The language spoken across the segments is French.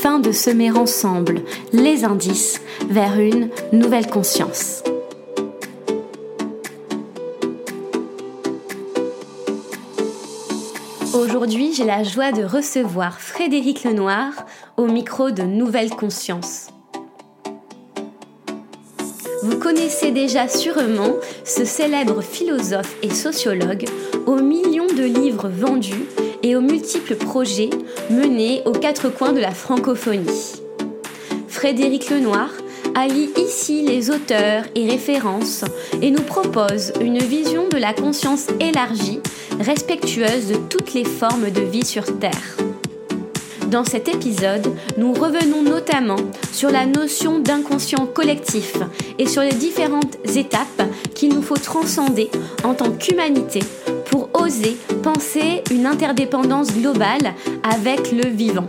afin de semer ensemble les indices vers une nouvelle conscience. Aujourd'hui, j'ai la joie de recevoir Frédéric Lenoir au micro de Nouvelle Conscience. Vous connaissez déjà sûrement ce célèbre philosophe et sociologue aux millions de livres vendus et aux multiples projets menés aux quatre coins de la francophonie. Frédéric Lenoir allie ici les auteurs et références et nous propose une vision de la conscience élargie, respectueuse de toutes les formes de vie sur Terre. Dans cet épisode, nous revenons notamment sur la notion d'inconscient collectif et sur les différentes étapes qu'il nous faut transcender en tant qu'humanité penser une interdépendance globale avec le vivant.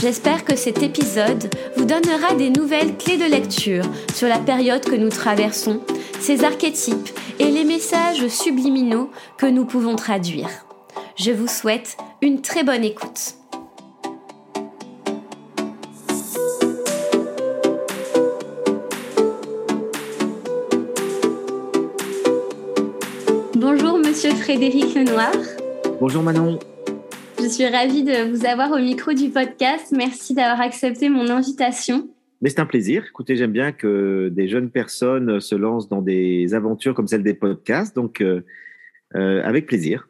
J'espère que cet épisode vous donnera des nouvelles clés de lecture sur la période que nous traversons, ses archétypes et les messages subliminaux que nous pouvons traduire. Je vous souhaite une très bonne écoute. Frédéric Lenoir. Bonjour Manon. Je suis ravie de vous avoir au micro du podcast. Merci d'avoir accepté mon invitation. Mais c'est un plaisir. Écoutez, j'aime bien que des jeunes personnes se lancent dans des aventures comme celle des podcasts, donc euh, euh, avec plaisir.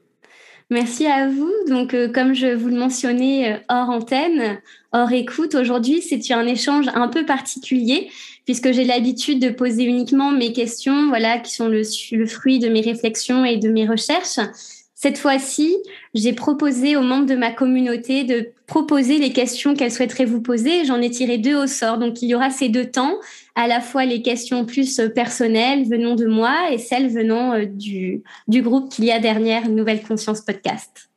Merci à vous. Donc, euh, comme je vous le mentionnais euh, hors antenne, hors écoute, aujourd'hui, c'est un échange un peu particulier puisque j'ai l'habitude de poser uniquement mes questions, voilà, qui sont le, le fruit de mes réflexions et de mes recherches. Cette fois-ci, j'ai proposé aux membres de ma communauté de proposer les questions qu'elles souhaiteraient vous poser. J'en ai tiré deux au sort. Donc, il y aura ces deux temps, à la fois les questions plus personnelles venant de moi et celles venant euh, du, du groupe qu'il y a derrière Nouvelle Conscience Podcast.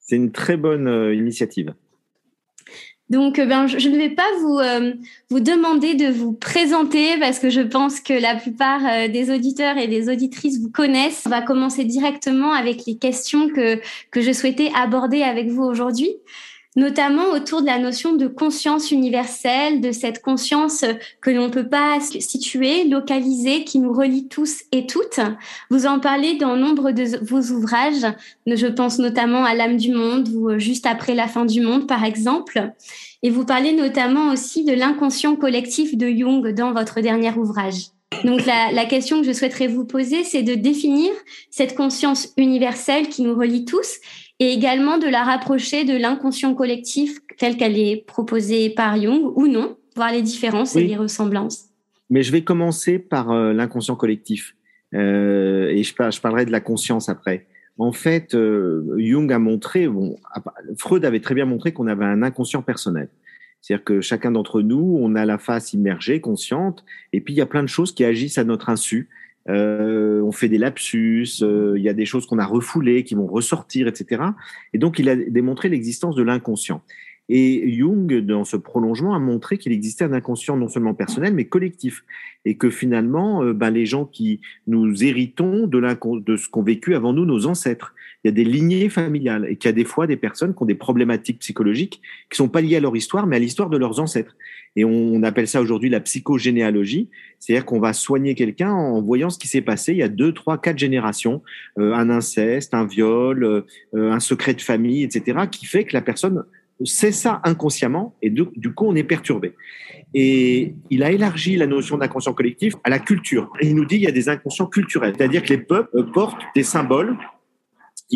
C'est une très bonne euh, initiative. Donc, euh, ben, je ne vais pas vous, euh, vous demander de vous présenter parce que je pense que la plupart euh, des auditeurs et des auditrices vous connaissent. On va commencer directement avec les questions que, que je souhaitais aborder avec vous aujourd'hui notamment autour de la notion de conscience universelle, de cette conscience que l'on ne peut pas situer, localiser, qui nous relie tous et toutes. Vous en parlez dans nombre de vos ouvrages, je pense notamment à l'âme du monde ou juste après la fin du monde, par exemple. Et vous parlez notamment aussi de l'inconscient collectif de Jung dans votre dernier ouvrage. Donc la, la, question que je souhaiterais vous poser, c'est de définir cette conscience universelle qui nous relie tous et également de la rapprocher de l'inconscient collectif telle qu'elle est proposée par Jung ou non, voir les différences et les ressemblances. Mais je vais commencer par euh, l'inconscient collectif euh, et je, je, parlerai de la conscience après. En fait, euh, Jung a montré, bon, Freud avait très bien montré qu'on avait un inconscient personnel. C'est-à-dire que chacun d'entre nous, on a la face immergée, consciente, et puis il y a plein de choses qui agissent à notre insu euh, on fait des lapsus, euh, il y a des choses qu'on a refoulées, qui vont ressortir, etc. Et donc, il a démontré l'existence de l'inconscient. Et Jung, dans ce prolongement, a montré qu'il existait un inconscient non seulement personnel, mais collectif. Et que finalement, euh, ben, les gens qui nous héritons de, de ce qu'ont vécu avant nous nos ancêtres, il y a des lignées familiales et qu'il y a des fois des personnes qui ont des problématiques psychologiques qui sont pas liées à leur histoire, mais à l'histoire de leurs ancêtres. Et on, appelle ça aujourd'hui la psychogénéalogie, c'est-à-dire qu'on va soigner quelqu'un en voyant ce qui s'est passé il y a deux, trois, quatre générations, euh, un inceste, un viol, euh, un secret de famille, etc., qui fait que la personne sait ça inconsciemment et du, du, coup on est perturbé. Et il a élargi la notion d'inconscient collectif à la culture. Il nous dit il y a des inconscients culturels, c'est-à-dire que les peuples portent des symboles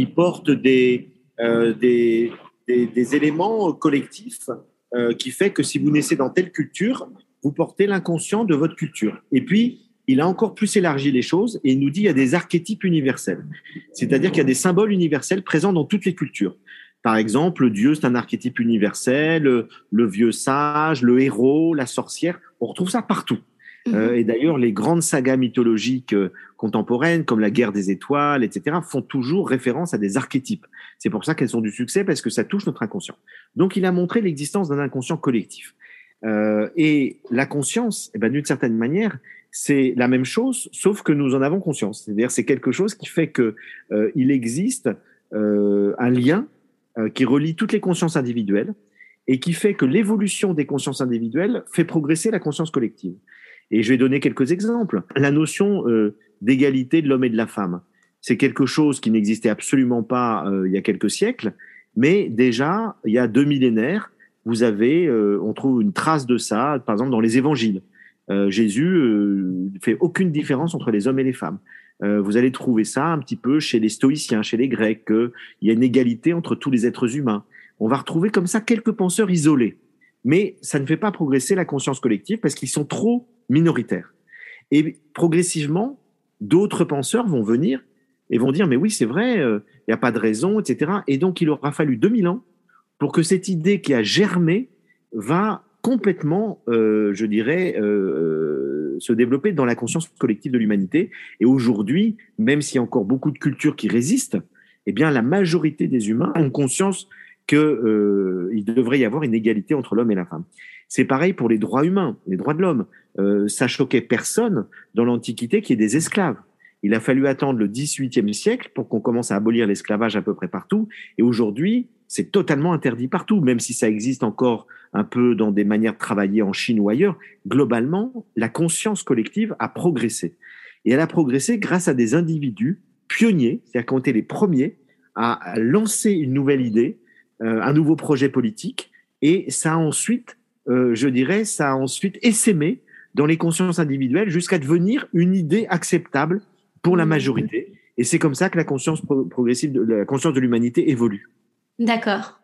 portent des, euh, des, des, des, éléments collectifs euh, qui fait que si vous naissez dans telle culture, vous portez l'inconscient de votre culture. Et puis, il a encore plus élargi les choses et il nous dit il y a des archétypes universels. C'est-à-dire qu'il y a des symboles universels présents dans toutes les cultures. Par exemple, Dieu, c'est un archétype universel, le, vieux sage, le héros, la sorcière, on retrouve ça partout. Mhm. Euh, et d'ailleurs, les grandes sagas mythologiques euh, contemporaines, comme la guerre des étoiles, etc., font toujours référence à des archétypes. C'est pour ça qu'elles sont du succès, parce que ça touche notre inconscient. Donc, il a montré l'existence d'un inconscient collectif. Euh, et la conscience, eh ben, d'une certaine manière, c'est la même chose, sauf que nous en avons conscience. C'est-à-dire, c'est quelque chose qui fait que euh, il existe euh, un lien euh, qui relie toutes les consciences individuelles et qui fait que l'évolution des consciences individuelles fait progresser la conscience collective. Et je vais donner quelques exemples. La notion euh, d'égalité de l'homme et de la femme, c'est quelque chose qui n'existait absolument pas euh, il y a quelques siècles, mais déjà, il y a deux millénaires, vous avez, euh, on trouve une trace de ça, par exemple, dans les évangiles. Jésus ne fait aucune différence entre les hommes et les femmes. vous allez trouver ça un petit peu chez les stoïciens, chez les Grecs, qu'il y a une égalité entre tous les êtres humains. On va retrouver comme ça quelques penseurs isolés. Mais ça ne fait pas progresser la conscience collective parce qu'ils sont trop minoritaire. Et progressivement, d'autres penseurs vont venir et vont dire, mais oui, c'est vrai, il euh, n'y a pas de raison, etc. Et donc, il aura fallu 2000 ans pour que cette idée qui a germé va complètement, euh, je dirais, euh, se développer dans la conscience collective de l'humanité. Et aujourd'hui, même s'il y a encore beaucoup de cultures qui résistent, eh bien, la majorité des humains ont conscience qu'il devrait y avoir une égalité entre l'homme et la femme. C'est pareil pour les droits humains, les droits de l'homme. Euh, ça choquait personne dans l'Antiquité qui est des esclaves. Il a fallu attendre le XVIIIe siècle pour qu'on commence à abolir l'esclavage à peu près partout. Et aujourd'hui, c'est totalement interdit partout, même si ça existe encore un peu dans des manières de travailler en Chine ou ailleurs. Globalement, la conscience collective a progressé. Et elle a progressé grâce à des individus pionniers, c'est-à-dire qui ont été les premiers à lancer une nouvelle idée, euh, un nouveau projet politique. Et ça a ensuite euh, je dirais, ça a ensuite essaimé dans les consciences individuelles jusqu'à devenir une idée acceptable pour la mmh. majorité. Et c'est comme ça que la conscience progressive, de, la conscience de l'humanité évolue. D'accord.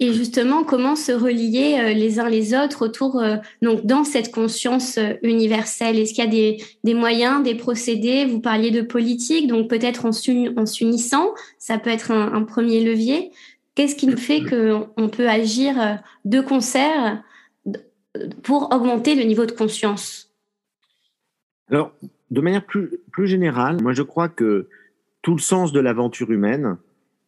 Et justement, comment se relier euh, les uns les autres autour, euh, donc dans cette conscience universelle? Est-ce qu'il y a des, des, moyens, des procédés? Vous parliez de politique, donc peut-être en s'unissant, ça peut être un, un premier levier. Qu'est-ce qui fait qu'on peut agir de concert pour augmenter le niveau de conscience Alors, de manière plus, plus générale, moi je crois que tout le sens de l'aventure humaine,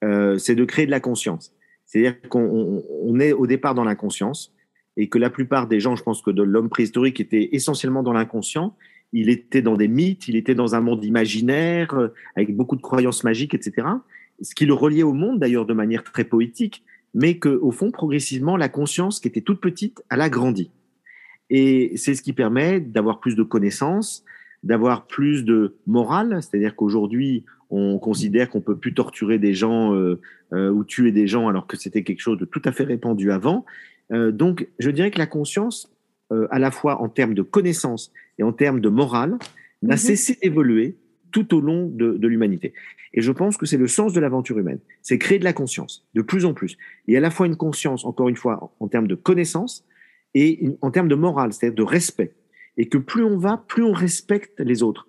euh, c'est de créer de la conscience. C'est-à-dire qu'on on est au départ dans l'inconscience et que la plupart des gens, je pense que de l'homme préhistorique était essentiellement dans l'inconscient. Il était dans des mythes, il était dans un monde imaginaire, euh, avec beaucoup de croyances magiques, etc. Ce qui le reliait au monde, d'ailleurs, de manière très poétique mais qu'au fond, progressivement, la conscience qui était toute petite, elle a grandi. Et c'est ce qui permet d'avoir plus de connaissances, d'avoir plus de morale, c'est-à-dire qu'aujourd'hui, on considère qu'on peut plus torturer des gens euh, euh, ou tuer des gens alors que c'était quelque chose de tout à fait répandu avant. Euh, donc, je dirais que la conscience, à la fois en termes de connaissances et en termes de morale, n'a mhm. cessé d'évoluer tout au long de, l'humanité. Et je pense que c'est le sens de l'aventure humaine. C'est créer de la conscience, de plus en plus. Et à la fois une conscience, encore une fois, en, termes de connaissance et en termes de morale, c'est-à-dire de respect. Et que plus on va, plus on respecte les autres.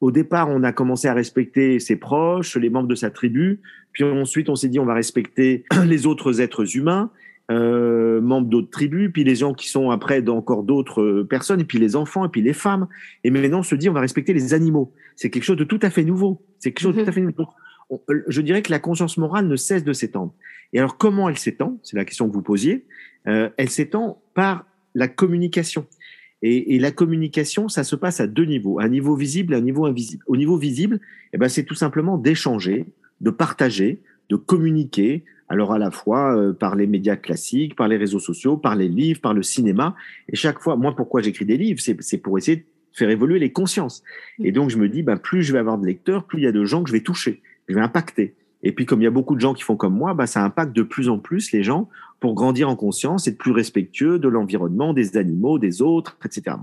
Au départ, on a commencé à respecter ses proches, les membres de sa tribu. Puis ensuite, on s'est dit, on va respecter les autres êtres humains euh, membres d'autres tribus, puis les gens qui sont après d'encore d'autres euh, personnes, et puis les enfants, et puis les femmes. Et maintenant, on se dit, on va respecter les animaux. C'est quelque chose de tout à fait nouveau. C'est quelque chose de tout à fait nouveau. Euh, je dirais que la conscience morale ne cesse de s'étendre. Et alors, comment elle s'étend? C'est la question que vous posiez. Euh, elle s'étend par la communication. Et, et, la communication, ça se passe à deux niveaux, un niveau visible et un niveau invisible. Au niveau visible, eh ben, c'est tout simplement d'échanger, de partager, de communiquer, alors à la fois euh, par les médias classiques, par les réseaux sociaux, par les livres, par le cinéma. Et chaque fois, moi, pourquoi j'écris des livres C'est pour essayer de faire évoluer les consciences. Et donc, je me dis, bah, plus je vais avoir de lecteurs, plus il y a de gens que je vais toucher, je vais impacter. Et puis, comme il y a beaucoup de gens qui font comme moi, bah, ça impacte de plus en plus les gens pour grandir en conscience, être plus respectueux de l'environnement, des animaux, des autres, etc.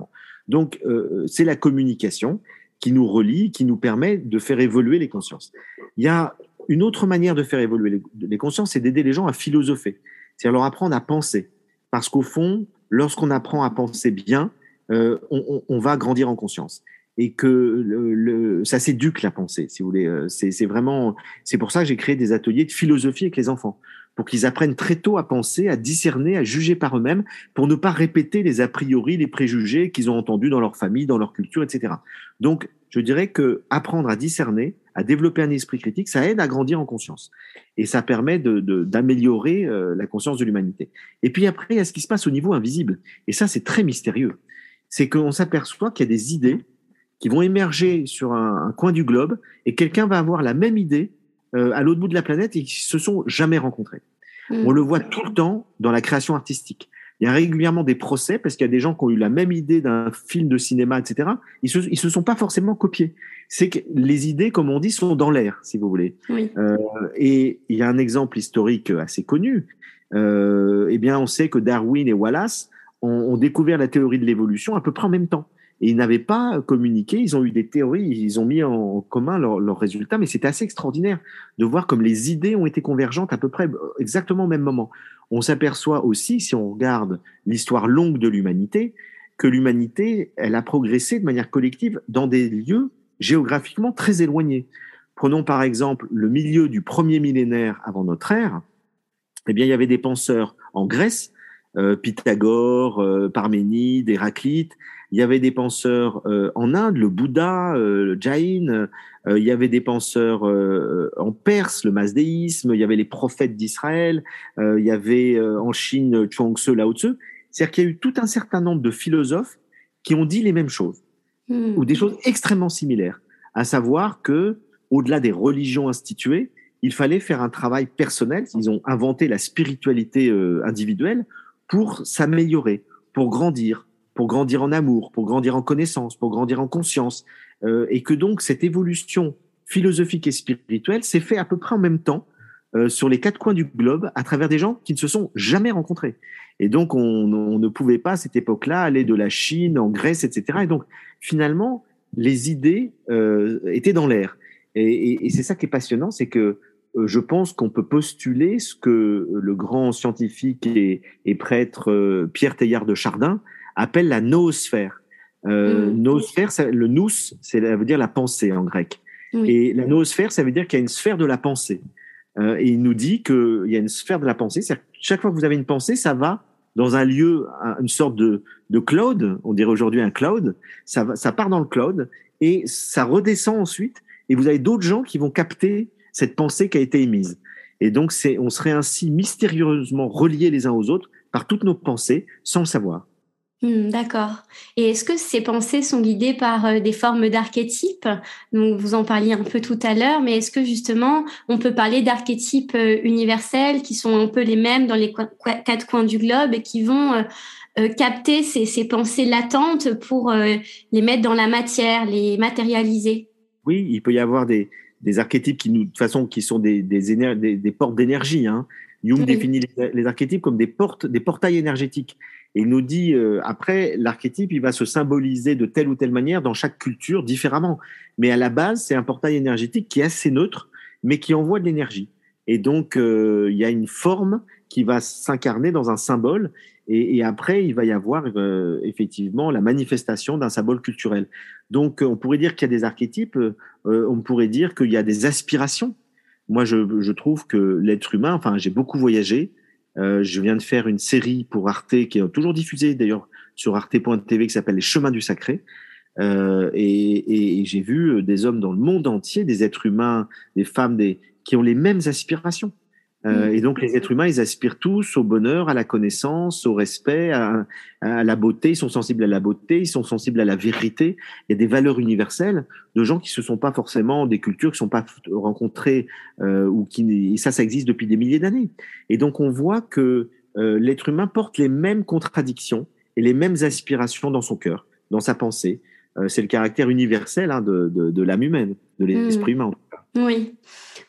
Donc, euh, c'est la communication qui nous relie, qui nous permet de faire évoluer les consciences. Il y a une autre manière de faire évoluer les, consciences, c'est d'aider les gens à philosopher, c'est-à-dire leur apprendre à penser. Parce qu'au fond, lorsqu'on apprend à penser bien, euh, on, va grandir en conscience. et que ça s'éduque la pensée, si vous voulez. Euh, c'est vraiment, c'est pour ça que j'ai créé des ateliers de philosophie avec les enfants, pour qu'ils apprennent très tôt à penser, à discerner, à juger par eux-mêmes, pour ne pas répéter les a priori, les préjugés qu'ils ont entendus dans leur famille, dans leur culture, etc. Donc, je dirais que apprendre à discerner, à développer un esprit critique, ça aide à grandir en conscience. Et ça permet d'améliorer de, euh, la conscience de l'humanité. Et puis après, il y a ce qui se passe au niveau invisible. Et ça, c'est très mystérieux. C'est qu'on s'aperçoit qu'il y a des idées qui vont émerger sur un, coin du globe et quelqu'un va avoir la même idée euh, à l'autre bout de la planète et qui se sont jamais rencontrés. Mm. On le voit tout le temps dans la création artistique. Il y a régulièrement des procès parce qu'il y a des gens qui ont eu la même idée d'un film de cinéma, etc. Ils se, ils se sont pas forcément copiés. C'est que les idées, comme on dit, sont dans l'air, si vous voulez. Euh, et il y a un exemple historique assez connu. Euh, eh bien, on sait que Darwin et Wallace ont, ont découvert la théorie de l'évolution à peu près en même temps. Et ils n'avaient pas communiqué, ils ont eu des théories, ils ont mis en commun leurs résultats, mais c'était assez extraordinaire de voir comme les idées ont été convergentes à peu près exactement au même moment. On s'aperçoit aussi, si on regarde l'histoire longue de l'humanité, que l'humanité, elle a progressé de manière collective dans des lieux géographiquement très éloignés. Prenons par exemple le milieu du premier millénaire avant notre ère. Eh bien, il y avait des penseurs en Grèce, euh, Pythagore, euh, Parménide, Héraclite, il y avait des penseurs euh, en Inde, le Bouddha, euh, le Jain. Euh, il y avait des penseurs en Perse, le masdéisme. Il y avait les prophètes d'Israël. il y avait en Chine Chuang Tzu, Lao Tzu. C'est-à-dire qu'il y a eu tout un certain nombre de philosophes qui ont dit les mêmes choses hmm. ou des choses extrêmement similaires, à savoir que au-delà des religions instituées, il fallait faire un travail personnel. Ils ont inventé la spiritualité individuelle pour s'améliorer, pour grandir, pour grandir en amour, pour grandir en connaissance, pour grandir en conscience, euh, et que donc cette évolution philosophique et spirituelle s'est fait à peu près en même temps euh, sur les quatre coins du globe à travers des gens qui ne se sont jamais rencontrés. Et donc on, on ne pouvait pas à cette époque-là aller de la Chine en Grèce, etc. Et donc finalement les idées euh, étaient dans l'air. Et, et, et c'est ça qui est passionnant, c'est que euh, je pense qu'on peut postuler ce que le grand scientifique et, et prêtre euh, Pierre Teilhard de Chardin appelle la noosphère. Euh, mm. Noosphère, le nous, ça veut dire la pensée en grec. Et la noosphère, ça veut dire qu'il y a une sphère de la pensée. Euh, et il nous dit qu'il y a une sphère de la pensée. C'est-à-dire que chaque fois que vous avez une pensée, ça va dans un lieu, une sorte de, de cloud, on dirait aujourd'hui un cloud, ça, va, ça part dans le cloud et ça redescend ensuite. Et vous avez d'autres gens qui vont capter cette pensée qui a été émise. Et donc, c'est, on serait ainsi mystérieusement reliés les uns aux autres par toutes nos pensées sans le savoir. Hmm, d'accord. Et est-ce que ces pensées sont guidées par euh, des formes d'archétypes? Donc, vous en parliez un peu tout à l'heure, mais est-ce que justement, on peut parler d'archétypes euh, universels qui sont un peu les mêmes dans les quatre coins du globe et qui vont euh, capter ces, pensées latentes pour les mettre dans la matière, les matérialiser? Oui, il peut y avoir des, archétypes qui, nous, de toute façon, qui sont des, des, portes d'énergie. Hein. Jung définit les, les, archétypes comme des portes, des portails énergétiques. Et il nous dit, euh, après, l'archétype, il va se symboliser de telle ou telle manière dans chaque culture différemment. Mais à la base, c'est un portail énergétique qui est assez neutre, mais qui envoie de l'énergie. Et donc, euh, il y a une forme qui va s'incarner dans un symbole. Et, après, il va y avoir euh, effectivement la manifestation d'un symbole culturel. Donc, on pourrait dire qu'il y a des archétypes, on pourrait dire qu'il y a des aspirations. Moi, je, je trouve que l'être humain, enfin, j'ai beaucoup voyagé, euh, je viens de faire une série pour Arte qui est toujours diffusée d'ailleurs sur arte.tv qui s'appelle Les Chemins du Sacré. Euh, et, et j'ai vu des hommes dans le monde entier, des êtres humains, des femmes, des, qui ont les mêmes aspirations. Euh, mm. et donc les êtres humains, ils aspirent tous au bonheur, à la connaissance, au respect, à, à, la beauté. Ils sont sensibles à la beauté, ils sont sensibles à la vérité. Il y a des valeurs universelles de gens qui se sont pas forcément des cultures qui sont pas rencontrées euh, ou qui et ça, ça existe depuis des milliers d'années. Et donc on voit que euh, l'être humain porte les mêmes contradictions et les mêmes aspirations dans son cœur, dans sa pensée. Euh, c'est le caractère universel hein, de, de, de l'âme humaine, de l'esprit mm. humain. En tout cas. Oui.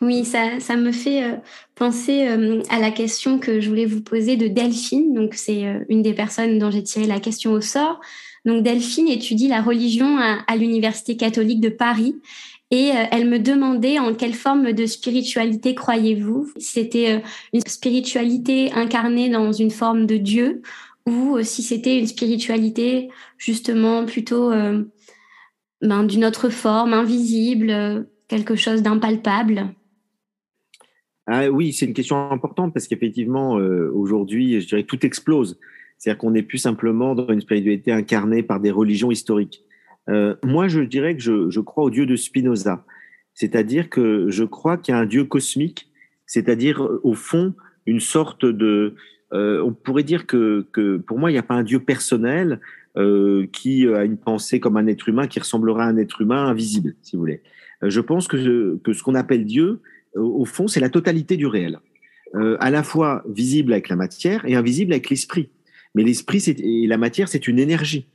Oui, ça, ça me fait euh, penser euh, à la question que je voulais vous poser de Delphine. Donc, c'est euh, une des personnes dont j'ai tiré la question au sort. Donc, Delphine étudie la religion à, l'Université catholique de Paris. Et elle me demandait en quelle forme de spiritualité croyez-vous? C'était une spiritualité incarnée dans une forme de Dieu ou si c'était une spiritualité justement plutôt ben, d'une autre forme, invisible, quelque chose d'impalpable ah, Oui, c'est une question importante parce qu'effectivement, euh, aujourd'hui, je dirais tout explose. C'est-à-dire qu'on n'est plus simplement dans une spiritualité incarnée par des religions historiques. Euh, moi, je dirais que je, crois au Dieu de Spinoza. C'est-à-dire que je crois qu'il y a un Dieu cosmique, c'est-à-dire au fond une sorte de... Euh, on pourrait dire que, que pour moi, il n'y a pas un Dieu personnel euh, qui a une pensée comme un être humain, qui ressemblera à un être humain invisible, si vous voulez. Euh, je pense que, que ce qu'on appelle Dieu, au fond, c'est la totalité du réel, euh, à la fois visible avec la matière et invisible avec l'esprit. Mais l'esprit et la matière, c'est une énergie.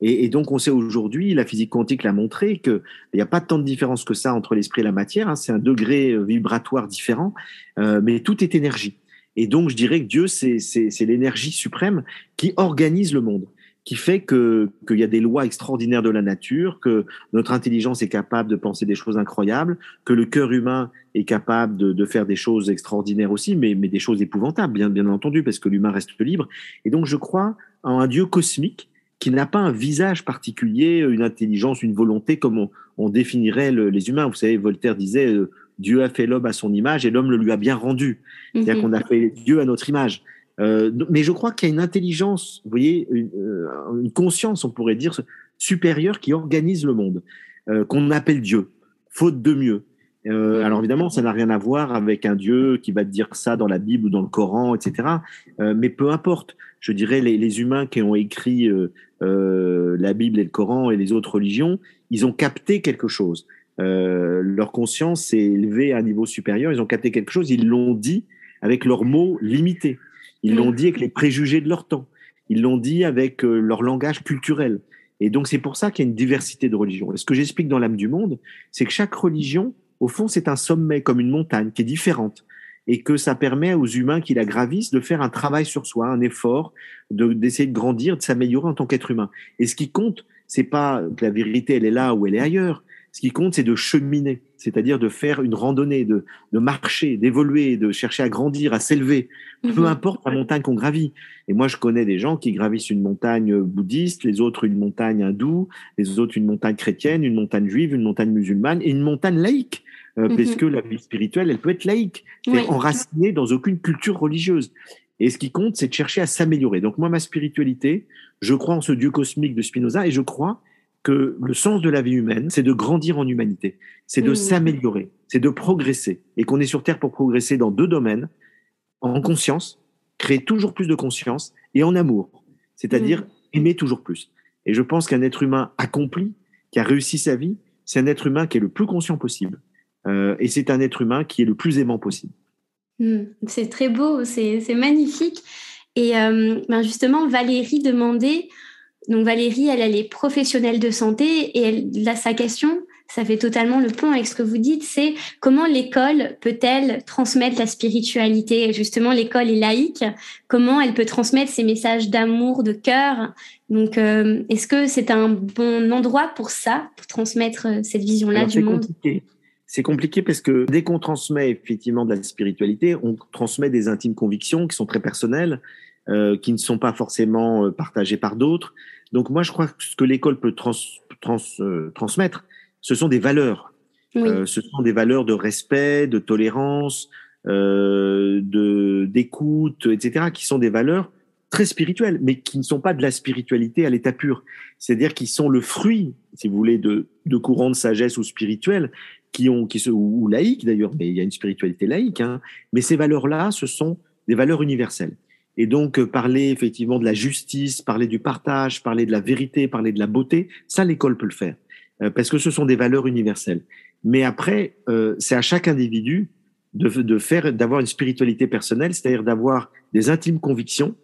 Et, et, donc, on sait aujourd'hui, la physique quantique l'a montré, qu'il n'y a pas tant de différence que ça entre l'esprit et la matière. Hein, c'est un degré vibratoire différent, euh, mais tout est énergie. Et donc, je dirais que Dieu, c'est l'énergie suprême qui organise le monde qui fait que qu'il y a des lois extraordinaires de la nature, que notre intelligence est capable de penser des choses incroyables, que le cœur humain est capable de, de faire des choses extraordinaires aussi, mais, mais des choses épouvantables, bien, bien entendu, parce que l'humain reste libre. Et donc, je crois en un Dieu cosmique qui n'a pas un visage particulier, une intelligence, une volonté comme on, on définirait les humains. Vous savez, Voltaire disait euh, Dieu a fait l'homme à son image et l'homme le lui a bien rendu. C'est-à-dire mhm. qu'on a fait Dieu à notre image. Euh, mais je crois qu'il y a une intelligence, vous voyez, une, euh, une, conscience, on pourrait dire, supérieure qui organise le monde, euh, qu'on appelle Dieu, faute de mieux. Euh, alors évidemment, ça n'a rien à voir avec un Dieu qui va dire ça dans la Bible ou dans le Coran, etc. Euh, mais peu importe. Je dirais les, les humains qui ont écrit la Bible et le Coran et les autres religions, ils ont capté quelque chose. leur conscience s'est élevée à un niveau supérieur. Ils ont capté quelque chose. Ils l'ont dit avec leurs mots limités. Ils l'ont dit avec les préjugés de leur temps. Ils l'ont dit avec euh, leur langage culturel. Et donc, c'est pour ça qu'il y a une diversité de religions. Et ce que j'explique dans l'âme du monde, c'est que chaque religion, au fond, c'est un sommet, comme une montagne, qui est différente. Et que ça permet aux humains qui la gravissent de faire un travail sur soi, un effort, d'essayer de, grandir, de s'améliorer en tant qu'être humain. Et ce qui compte, c'est pas que la vérité, elle est là ou elle est ailleurs. Ce qui compte, c'est de cheminer, c'est-à-dire de faire une randonnée, de, de marcher, d'évoluer, de chercher à grandir, à s'élever, peu mhm. importe la montagne qu'on gravit. Et moi, je connais des gens qui gravissent une montagne bouddhiste, les autres une montagne hindoue, les autres une montagne chrétienne, une montagne juive, une montagne musulmane et une montagne laïque. Euh, mhm. Parce que la vie spirituelle, elle peut être laïque, c'est enracinée dans aucune culture religieuse. Et ce qui compte, c'est de chercher à s'améliorer. Donc moi, ma spiritualité, je crois en ce Dieu cosmique de Spinoza et je crois que le sens de la vie humaine, c'est de grandir en humanité, c'est de mmh. s'améliorer, c'est de progresser, et qu'on est sur Terre pour progresser dans deux domaines, en conscience, créer toujours plus de conscience, et en amour, c'est-à-dire mmh. aimer toujours plus. Et je pense qu'un être humain accompli, qui a réussi sa vie, c'est un être humain qui est le plus conscient possible, euh, et c'est un être humain qui est le plus aimant possible. Mmh. C'est très beau, c'est magnifique. Et euh, ben justement, Valérie demandait donc Valérie, elle, elle est professionnelle de santé et elle, là, sa question, ça fait totalement le pont avec ce que vous dites, c'est comment l'école peut-elle transmettre la spiritualité? Justement, l'école est laïque. Comment elle peut transmettre ces messages d'amour, de cœur? Donc, euh, est-ce que c'est un bon endroit pour ça, pour transmettre euh, cette vision-là du monde? c'est compliqué parce que dès qu'on transmet effectivement de la spiritualité, on transmet des intimes convictions qui sont très personnelles, euh, qui ne sont pas forcément partagées par d'autres. Donc moi, je crois que ce que l'école peut trans, trans, euh, transmettre, ce sont des valeurs. Euh, ce sont des valeurs de respect, de tolérance, euh, de d'écoute, etc., qui sont des valeurs très spirituelles, mais qui ne sont pas de la spiritualité à l'état pur. C'est-à-dire qui sont le fruit, si vous voulez, de, de courants de sagesse ou spirituels, qui ont, qui se, ou, laïques d'ailleurs, mais il y a une spiritualité laïque. Hein, mais ces valeurs-là, ce sont des valeurs universelles. Et donc, euh, parler effectivement de la justice, parler du partage, parler de la vérité, parler de la beauté, ça, l'école peut le faire, euh, parce que ce sont des valeurs universelles. Mais après, euh, c'est à chaque individu de, de faire, d'avoir une spiritualité personnelle, c'est-à-dire d'avoir des intimes convictions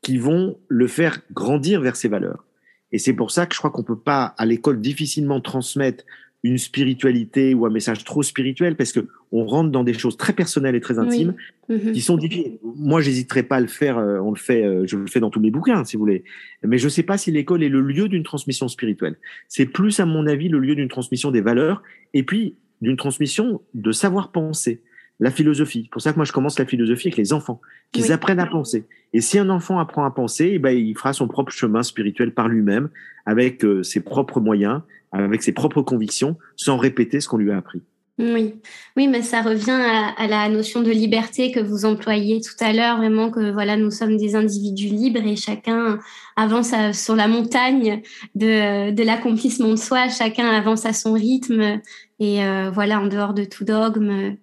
qui vont le faire grandir vers ces valeurs. Et c'est pour ça que je crois qu'on peut pas, à l'école, difficilement transmettre une spiritualité ou un message trop spirituel parce que on rentre dans des choses très personnelles et très intimes mhm. qui sont difficiles. Moi, j'hésiterai pas à le faire. Euh, on le fait, euh, je le fais dans tous mes bouquins, si vous voulez. Mais je sais pas si l'école est le lieu d'une transmission spirituelle. C'est plus, à mon avis, le lieu d'une transmission des valeurs et puis d'une transmission de savoir penser. La philosophie. C'est pour ça que moi, je commence la philosophie avec les enfants, qu'ils apprennent à penser. Et si un enfant apprend à penser, eh ben, il fera son propre chemin spirituel par lui-même, avec euh, ses propres moyens, avec ses propres convictions, sans répéter ce qu'on lui a appris. Oui, oui, mais ça revient à, la notion de liberté que vous employez tout à l'heure, vraiment que voilà, nous sommes des individus libres et chacun avance sur la montagne de, de l'accomplissement de soi, chacun avance à son rythme et euh, voilà, en dehors de tout dogme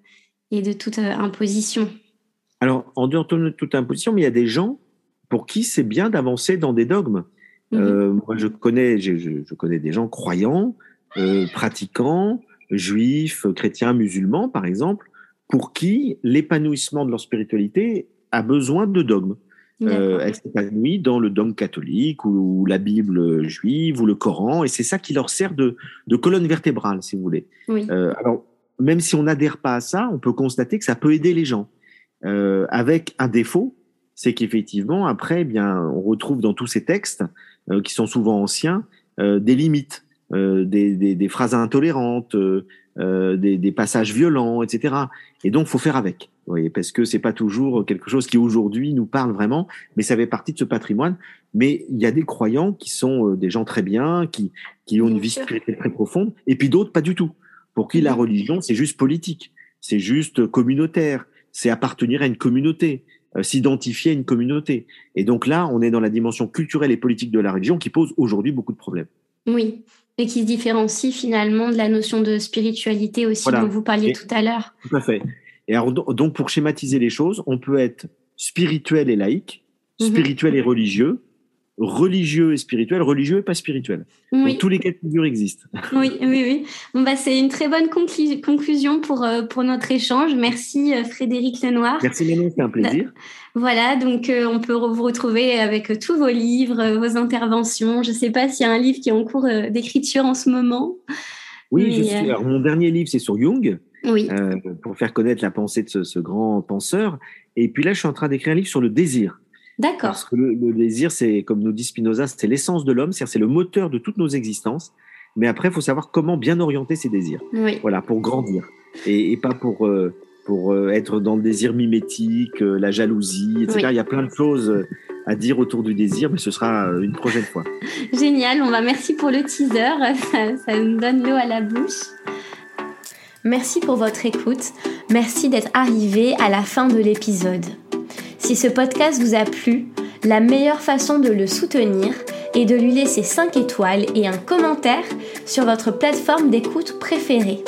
et de toute euh, imposition. Alors, en dehors de toute imposition, mais il y a des gens pour qui c'est bien d'avancer dans des dogmes. Mhm. Euh, moi, je connais, je, je, connais des gens croyants, pratiquants, juifs, chrétiens, musulmans, par exemple, pour qui l'épanouissement de leur spiritualité a besoin de dogmes. Euh, elle s'épanouit dans le dogme catholique ou, la Bible juive ou le Coran, et c'est ça qui leur sert de, colonne vertébrale, si vous voulez. Euh, alors, même si on n'adhère pas à ça, on peut constater que ça peut aider les gens. Euh, avec un défaut, c'est qu'effectivement, après, eh bien, on retrouve dans tous ces textes, qui sont souvent anciens, des limites. Euh, des, des, des, phrases intolérantes, euh, euh, des, des, passages violents, etc. Et donc, faut faire avec, vous voyez, parce que c'est pas toujours quelque chose qui aujourd'hui nous parle vraiment, mais ça fait partie de ce patrimoine. Mais il y a des croyants qui sont des gens très bien, qui, qui ont une vie spirituelle très profonde, et puis d'autres pas du tout. Pour qui la religion, c'est juste politique, c'est juste communautaire, c'est appartenir à une communauté, s'identifier à une communauté. Et donc là, on est dans la dimension culturelle et politique de la religion qui pose aujourd'hui beaucoup de problèmes. Oui, et qui se différencie finalement de la notion de spiritualité aussi dont vous parliez tout à l'heure. Tout à fait. Et alors, donc, pour schématiser les choses, on peut être spirituel et laïque, mhm. spirituel et religieux, religieux et spirituel, religieux et pas spirituel. Oui. tous les cas de figure existent. Oui, oui, oui. Bon, bah, c'est une très bonne conclusion pour, euh, pour notre échange. Merci euh, Frédéric Lenoir. Merci Léon, c'est un plaisir. Voilà, donc euh, on peut vous retrouver avec tous vos livres, vos interventions. Je ne sais pas s'il y a un livre qui est en cours d'écriture en ce moment. Oui, Alors, mon dernier livre, c'est sur Jung. Oui. pour faire connaître la pensée de ce, ce grand penseur. Et puis là, je suis en train d'écrire un livre sur le désir. D'accord. Parce que le, désir, c'est, comme nous dit Spinoza, c'est l'essence de l'homme, c'est-à-dire c'est le moteur de toutes nos existences. Mais après, il faut savoir comment bien orienter ses désirs. Oui. Voilà, pour grandir. Et, et pas pour, euh, pour euh, être dans le désir mimétique, euh, la jalousie, etc. Il y a plein de choses à dire autour du désir, mais ce sera une prochaine fois. Génial. On va merci pour le teaser. Ça, ça nous donne l'eau à la bouche. Merci pour votre écoute. Merci d'être arrivé à la fin de l'épisode. Si ce podcast vous a plu, la meilleure façon de le soutenir est de lui laisser 5 étoiles et un commentaire sur votre plateforme d'écoute préférée.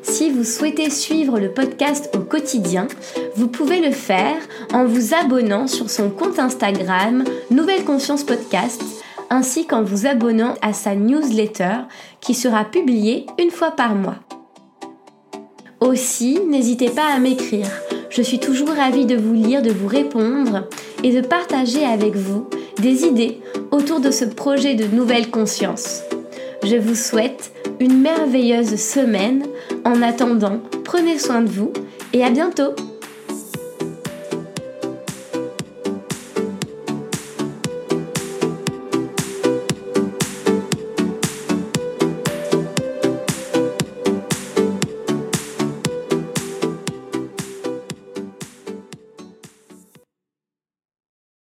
Si vous souhaitez suivre le podcast au quotidien, vous pouvez le faire en vous abonnant sur son compte Instagram Nouvelle Conscience Podcast ainsi qu'en vous abonnant à sa newsletter qui sera publiée une fois par mois. Aussi, n'hésitez pas à m'écrire je suis toujours ravie de vous lire, de vous répondre et de partager avec vous des idées autour de ce projet de nouvelle conscience. Je vous souhaite une merveilleuse semaine. En attendant, prenez soin de vous et à bientôt